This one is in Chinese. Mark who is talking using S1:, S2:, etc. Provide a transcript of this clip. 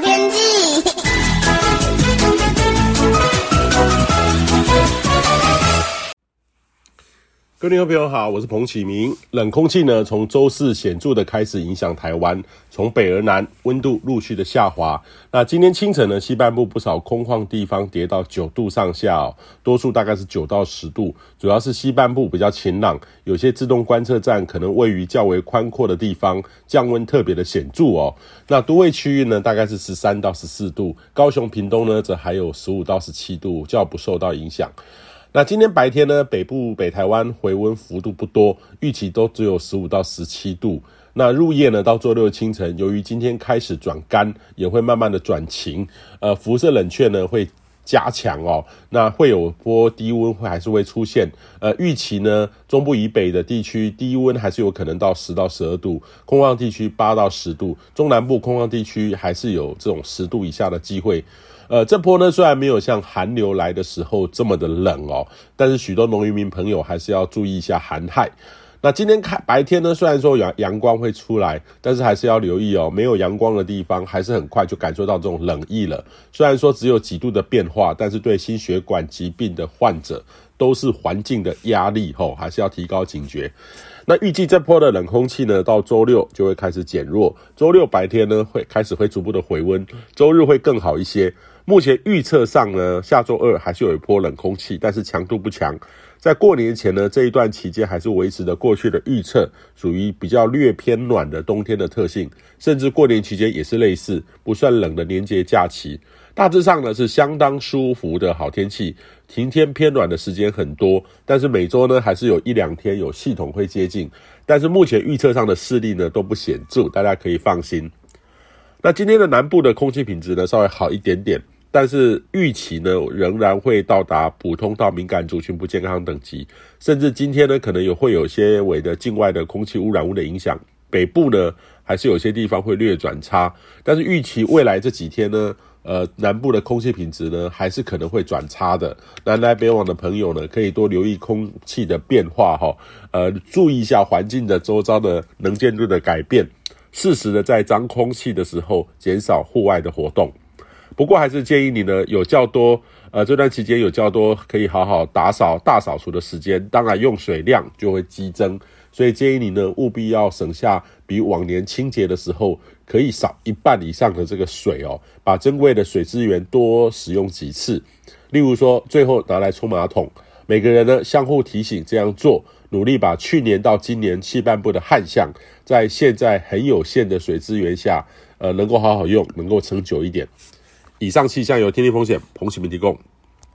S1: 天气。
S2: 各位朋友好，我是彭启明。冷空气呢，从周四显著的开始影响台湾，从北而南，温度陆续的下滑。那今天清晨呢，西半部不少空旷地方跌到九度上下哦，多数大概是九到十度。主要是西半部比较晴朗，有些自动观测站可能位于较为宽阔的地方，降温特别的显著哦。那都会区域呢，大概是十三到十四度，高雄、屏东呢，则还有十五到十七度，较不受到影响。那今天白天呢，北部北台湾回温幅度不多，预期都只有十五到十七度。那入夜呢，到周六清晨，由于今天开始转干，也会慢慢的转晴，呃，辐射冷却呢会加强哦。那会有波低温会还是会出现，呃，预期呢，中部以北的地区低温还是有可能到十到十二度，空旷地区八到十度，中南部空旷地区还是有这种十度以下的机会。呃，这波呢虽然没有像寒流来的时候这么的冷哦，但是许多农渔民朋友还是要注意一下寒害。那今天开白天呢，虽然说阳阳光会出来，但是还是要留意哦，没有阳光的地方还是很快就感受到这种冷意了。虽然说只有几度的变化，但是对心血管疾病的患者都是环境的压力吼，还是要提高警觉。那预计这波的冷空气呢，到周六就会开始减弱，周六白天呢会开始会逐步的回温，周日会更好一些。目前预测上呢，下周二还是有一波冷空气，但是强度不强。在过年前呢，这一段期间还是维持着过去的预测，属于比较略偏暖的冬天的特性。甚至过年期间也是类似，不算冷的年节假期。大致上呢是相当舒服的好天气，晴天偏暖的时间很多。但是每周呢还是有一两天有系统会接近，但是目前预测上的势力呢都不显著，大家可以放心。那今天的南部的空气品质呢稍微好一点点。但是预期呢，仍然会到达普通到敏感族群不健康等级，甚至今天呢，可能有会有些微的境外的空气污染物的影响。北部呢，还是有些地方会略转差。但是预期未来这几天呢，呃，南部的空气品质呢，还是可能会转差的。南来北往的朋友呢，可以多留意空气的变化哈，呃，注意一下环境的周遭的能见度的改变，适时的在脏空气的时候减少户外的活动。不过还是建议你呢，有较多呃这段期间有较多可以好好打扫大扫除的时间，当然用水量就会激增，所以建议你呢务必要省下比往年清洁的时候可以少一半以上的这个水哦，把珍贵的水资源多使用几次，例如说最后拿来冲马桶，每个人呢相互提醒这样做，努力把去年到今年西半部的旱象，在现在很有限的水资源下，呃能够好好用，能够撑久一点。以上气象由天气风险彭启明提供。